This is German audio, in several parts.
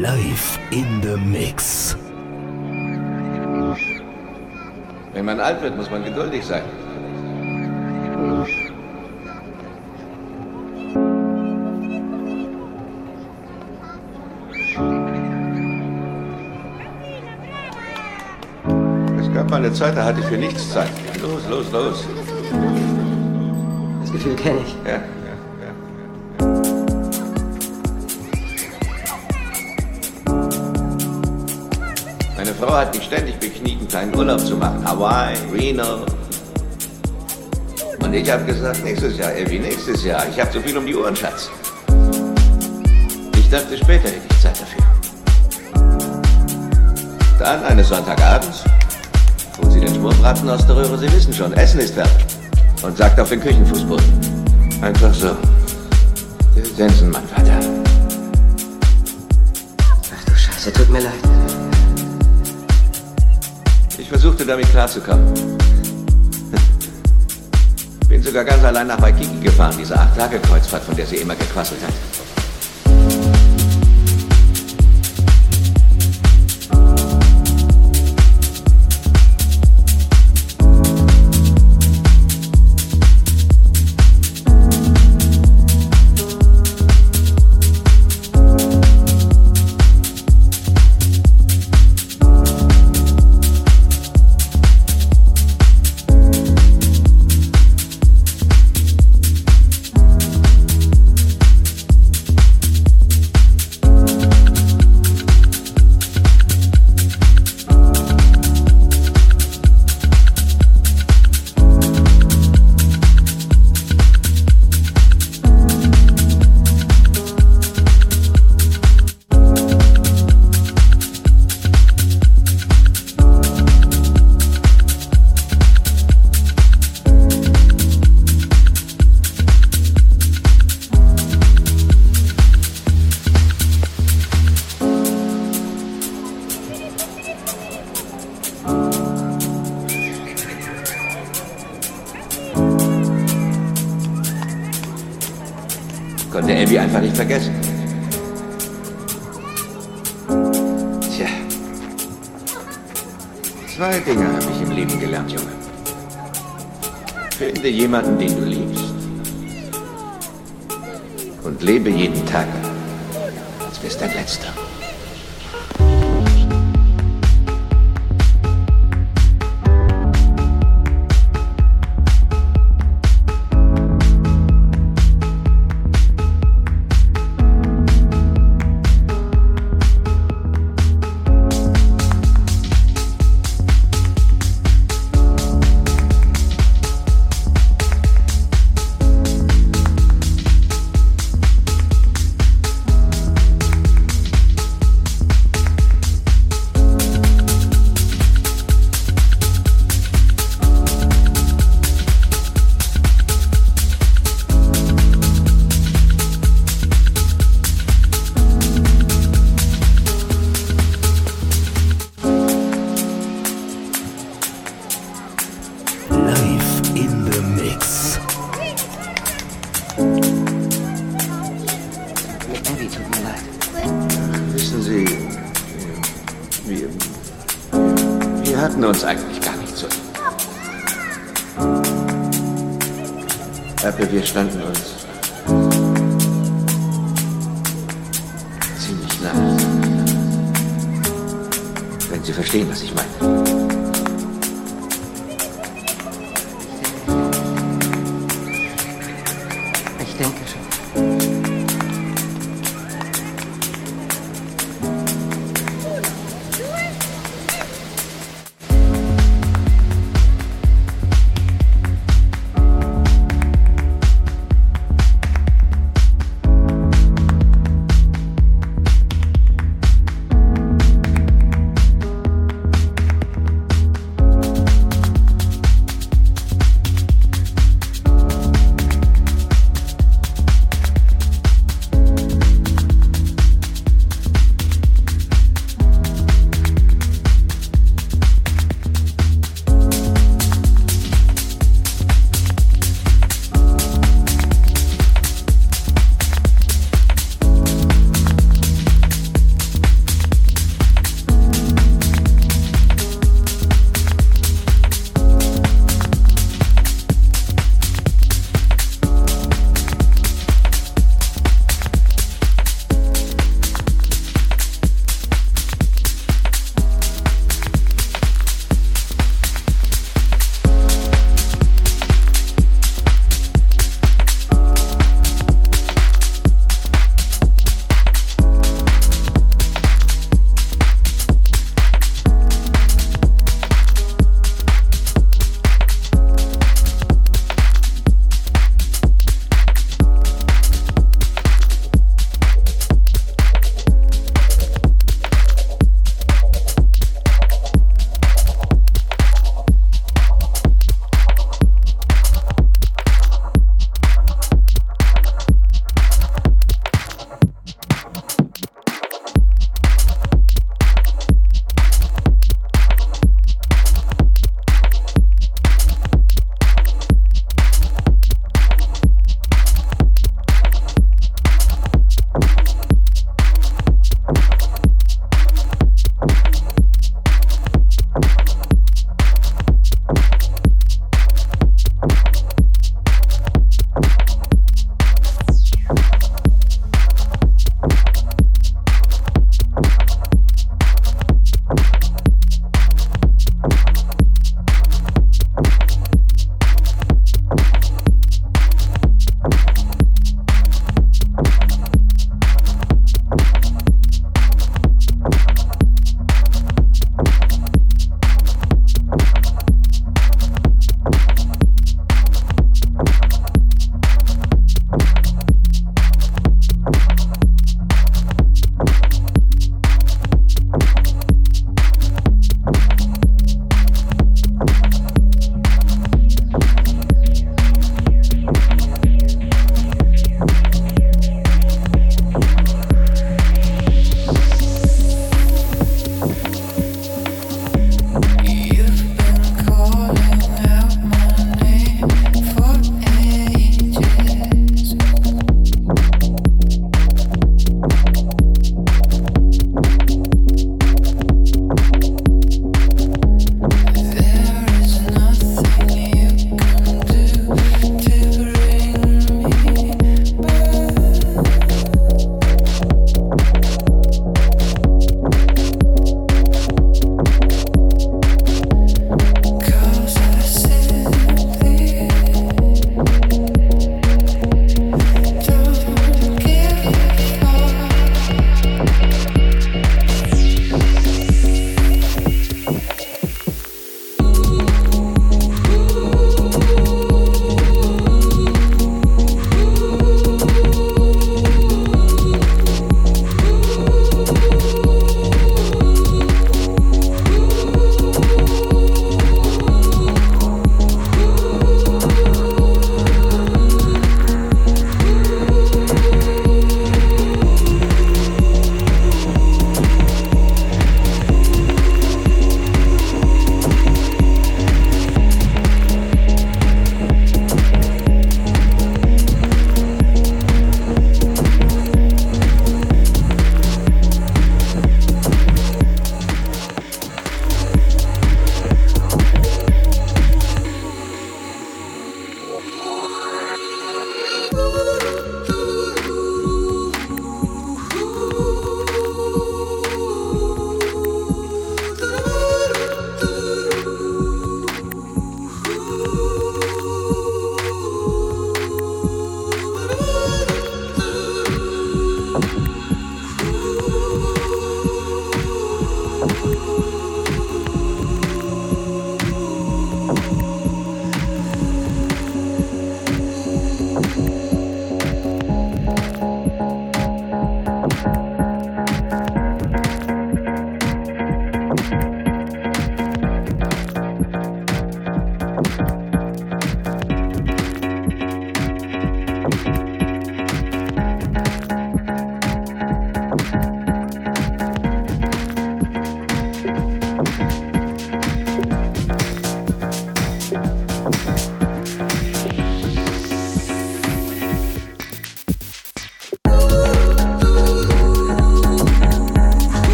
Live in the Mix. Wenn man alt wird, muss man geduldig sein. Es gab mal eine Zeit, da hatte ich für nichts Zeit. Los, los, los. Das Gefühl kenne ich. Ja, Frau hat mich ständig bekniet, einen kleinen Urlaub zu machen. Hawaii, Reno. Und ich habe gesagt, nächstes Jahr, Elvi, nächstes Jahr. Ich habe so viel um die Ohren, Schatz. Ich dachte, später hätte ich Zeit dafür. Dann eines Sonntagabends holt sie den Schmorbraten aus der Röhre, Sie wissen schon, Essen ist fertig. Und sagt auf den Küchenfußboden. Einfach so. Der Sensenmann, Vater. Ach du Scheiße, tut mir leid. Ich versuchte damit klarzukommen. Bin sogar ganz allein nach Waikiki gefahren, diese Acht-Tage-Kreuzfahrt, von der sie immer gequasselt hat. Konnte Elvi einfach nicht vergessen. Tja. Zwei Dinge habe ich im Leben gelernt, Junge. Finde jemanden, den du liebst. Und lebe jeden Tag, als wär's dein letzter.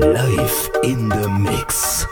Life in the mix.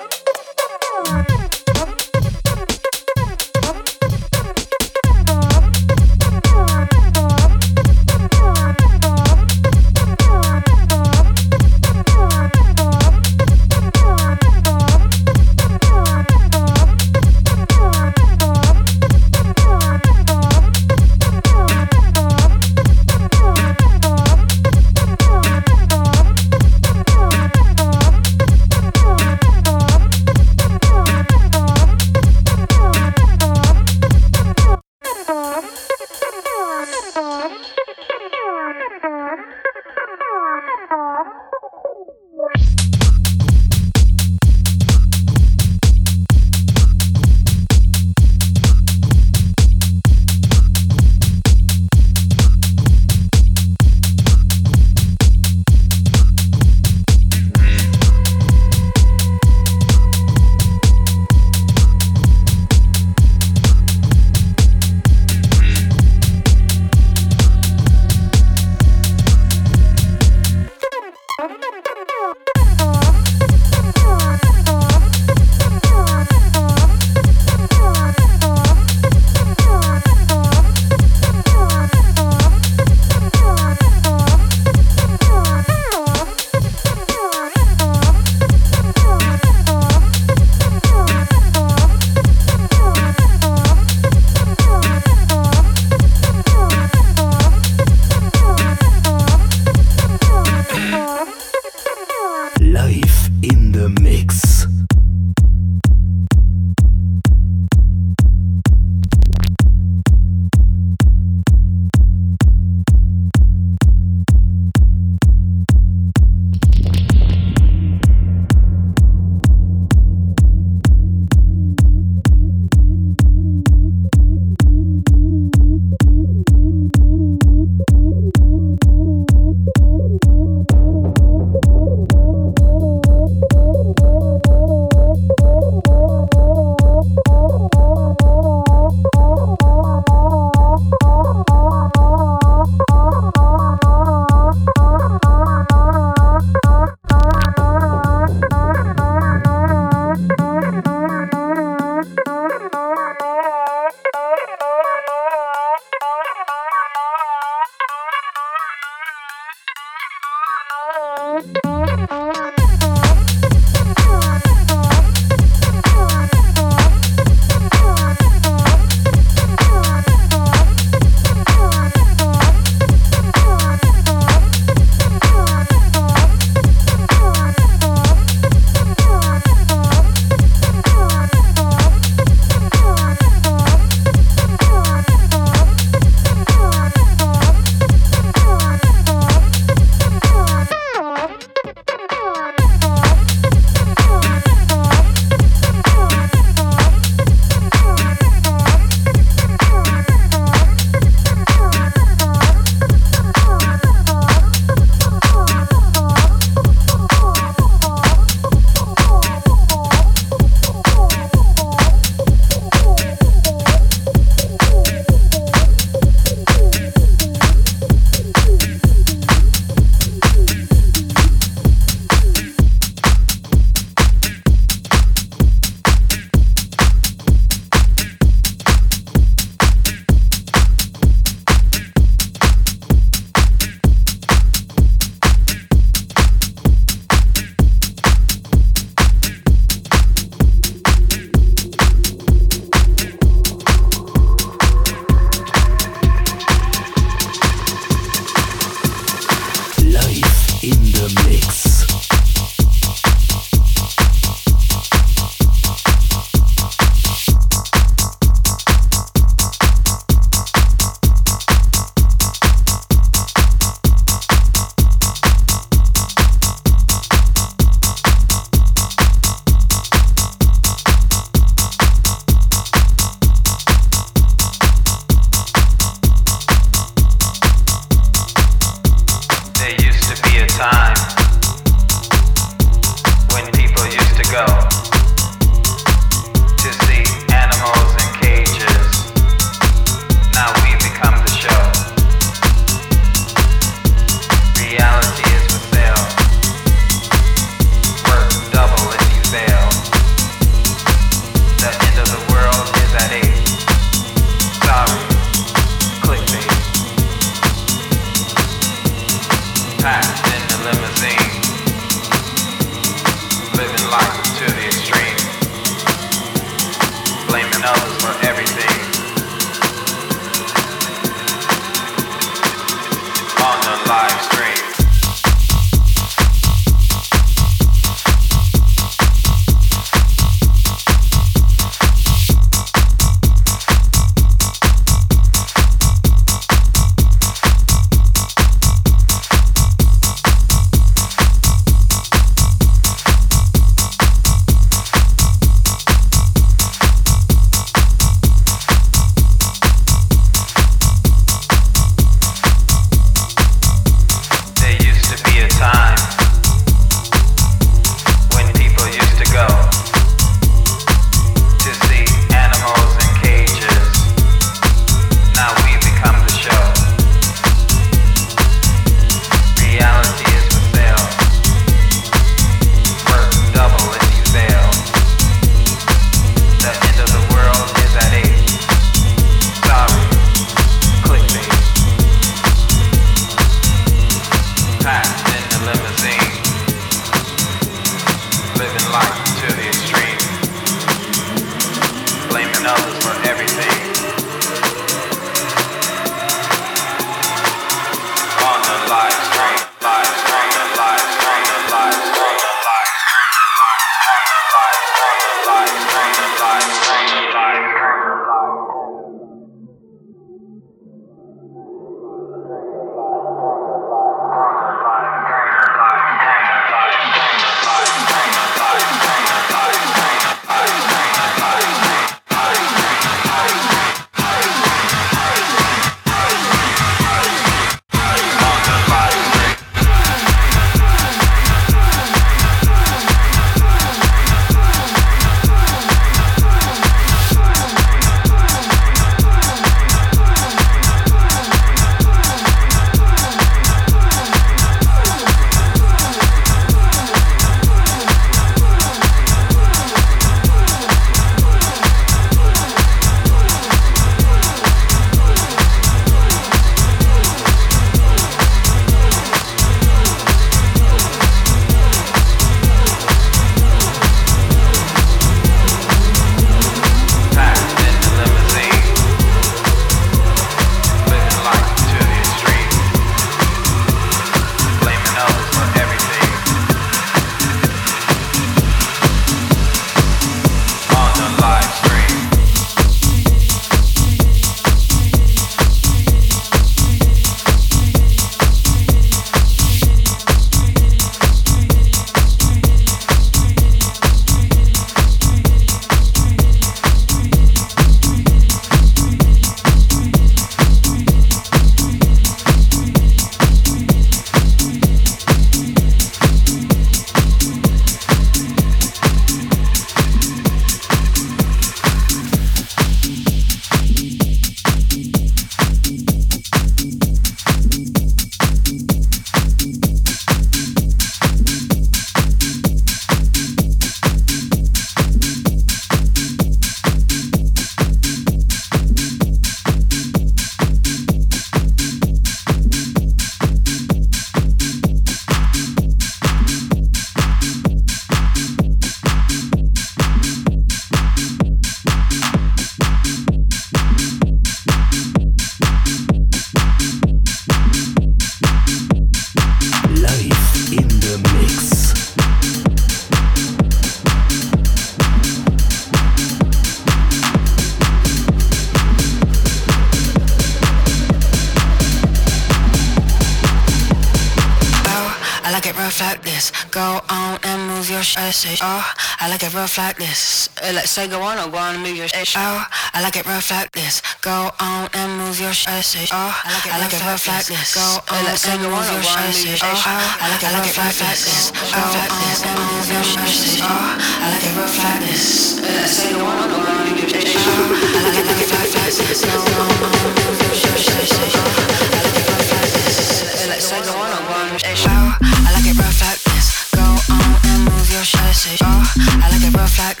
Say go on or go on and move your shit. Oh, I like it rough like this. Go on and move your shit. Oh, I like it rough like this. Go on and move your shit. Oh, I like it rough like this. Go on and move your shit. Oh, I like it rough like this. Uh, say go on or go on and move your shit. Oh, I like it rough like this. Go on and move your shit. Oh, I like it rough like this. Uh, say go on or go on and move your shit. Oh, I like it rough like this. Go on and move your shit. Oh, I like it rough like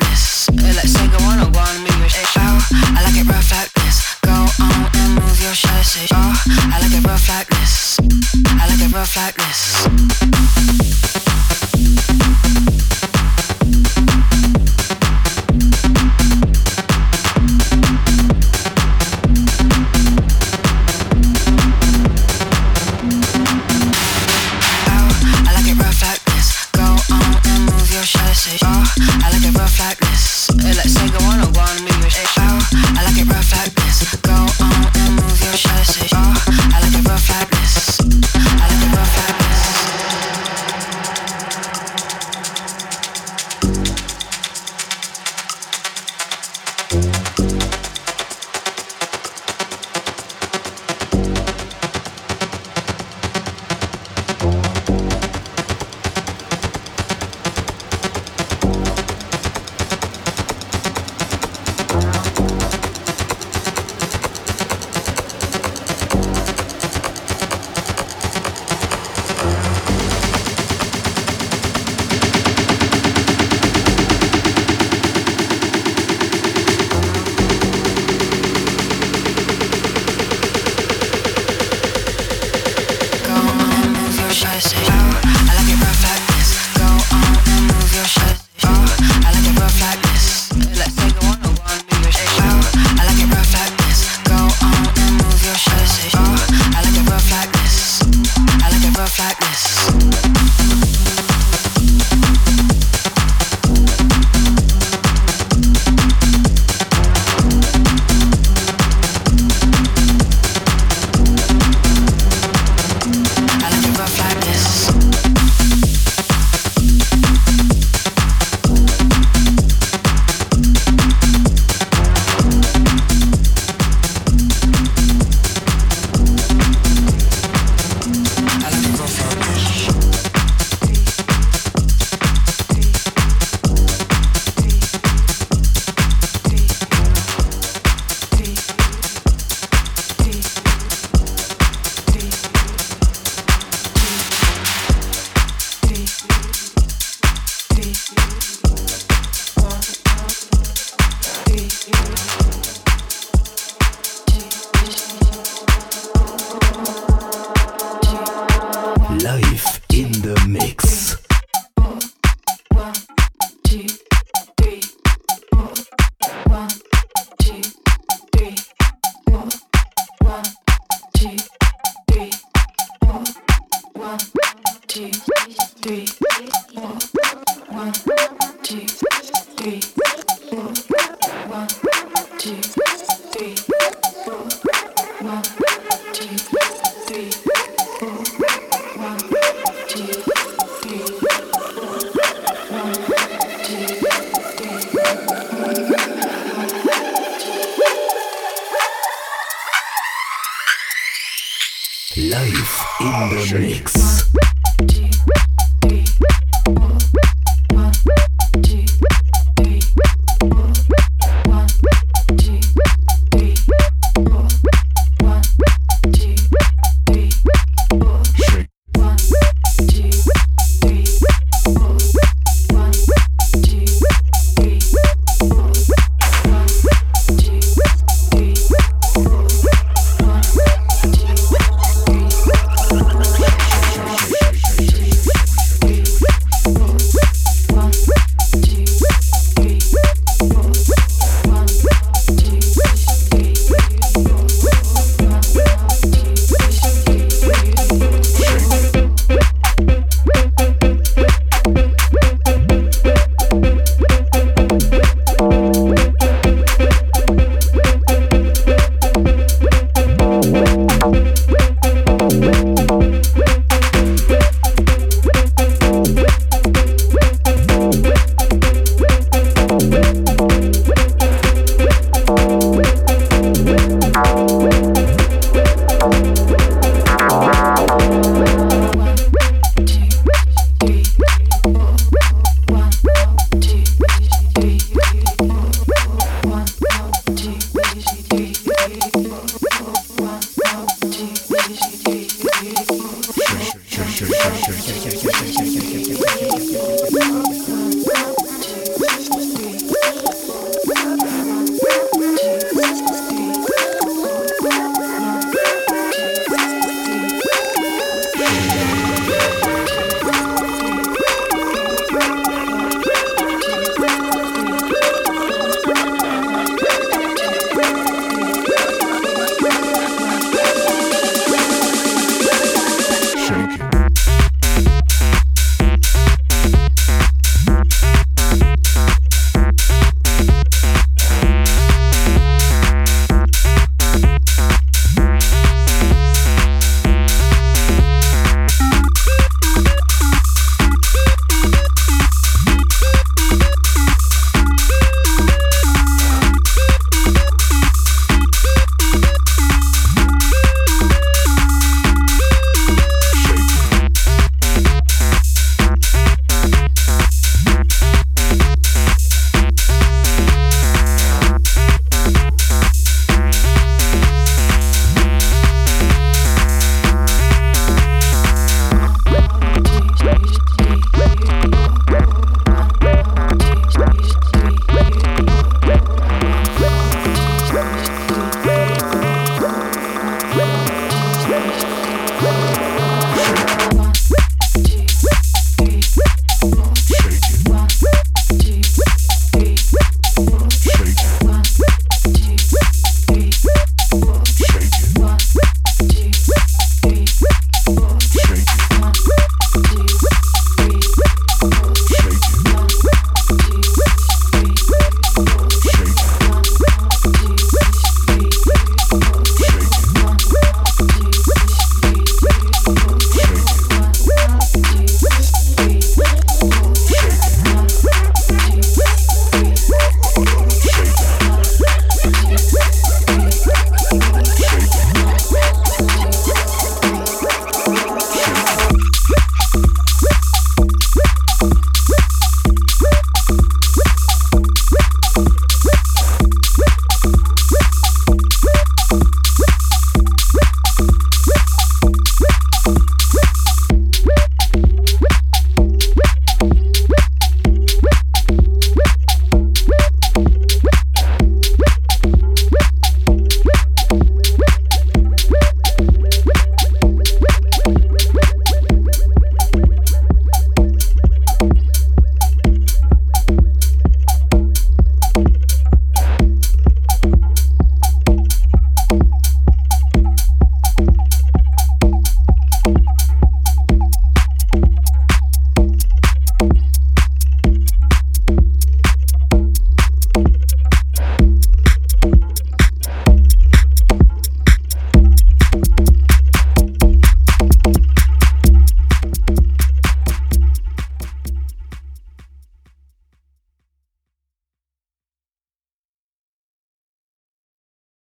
Live in the mix.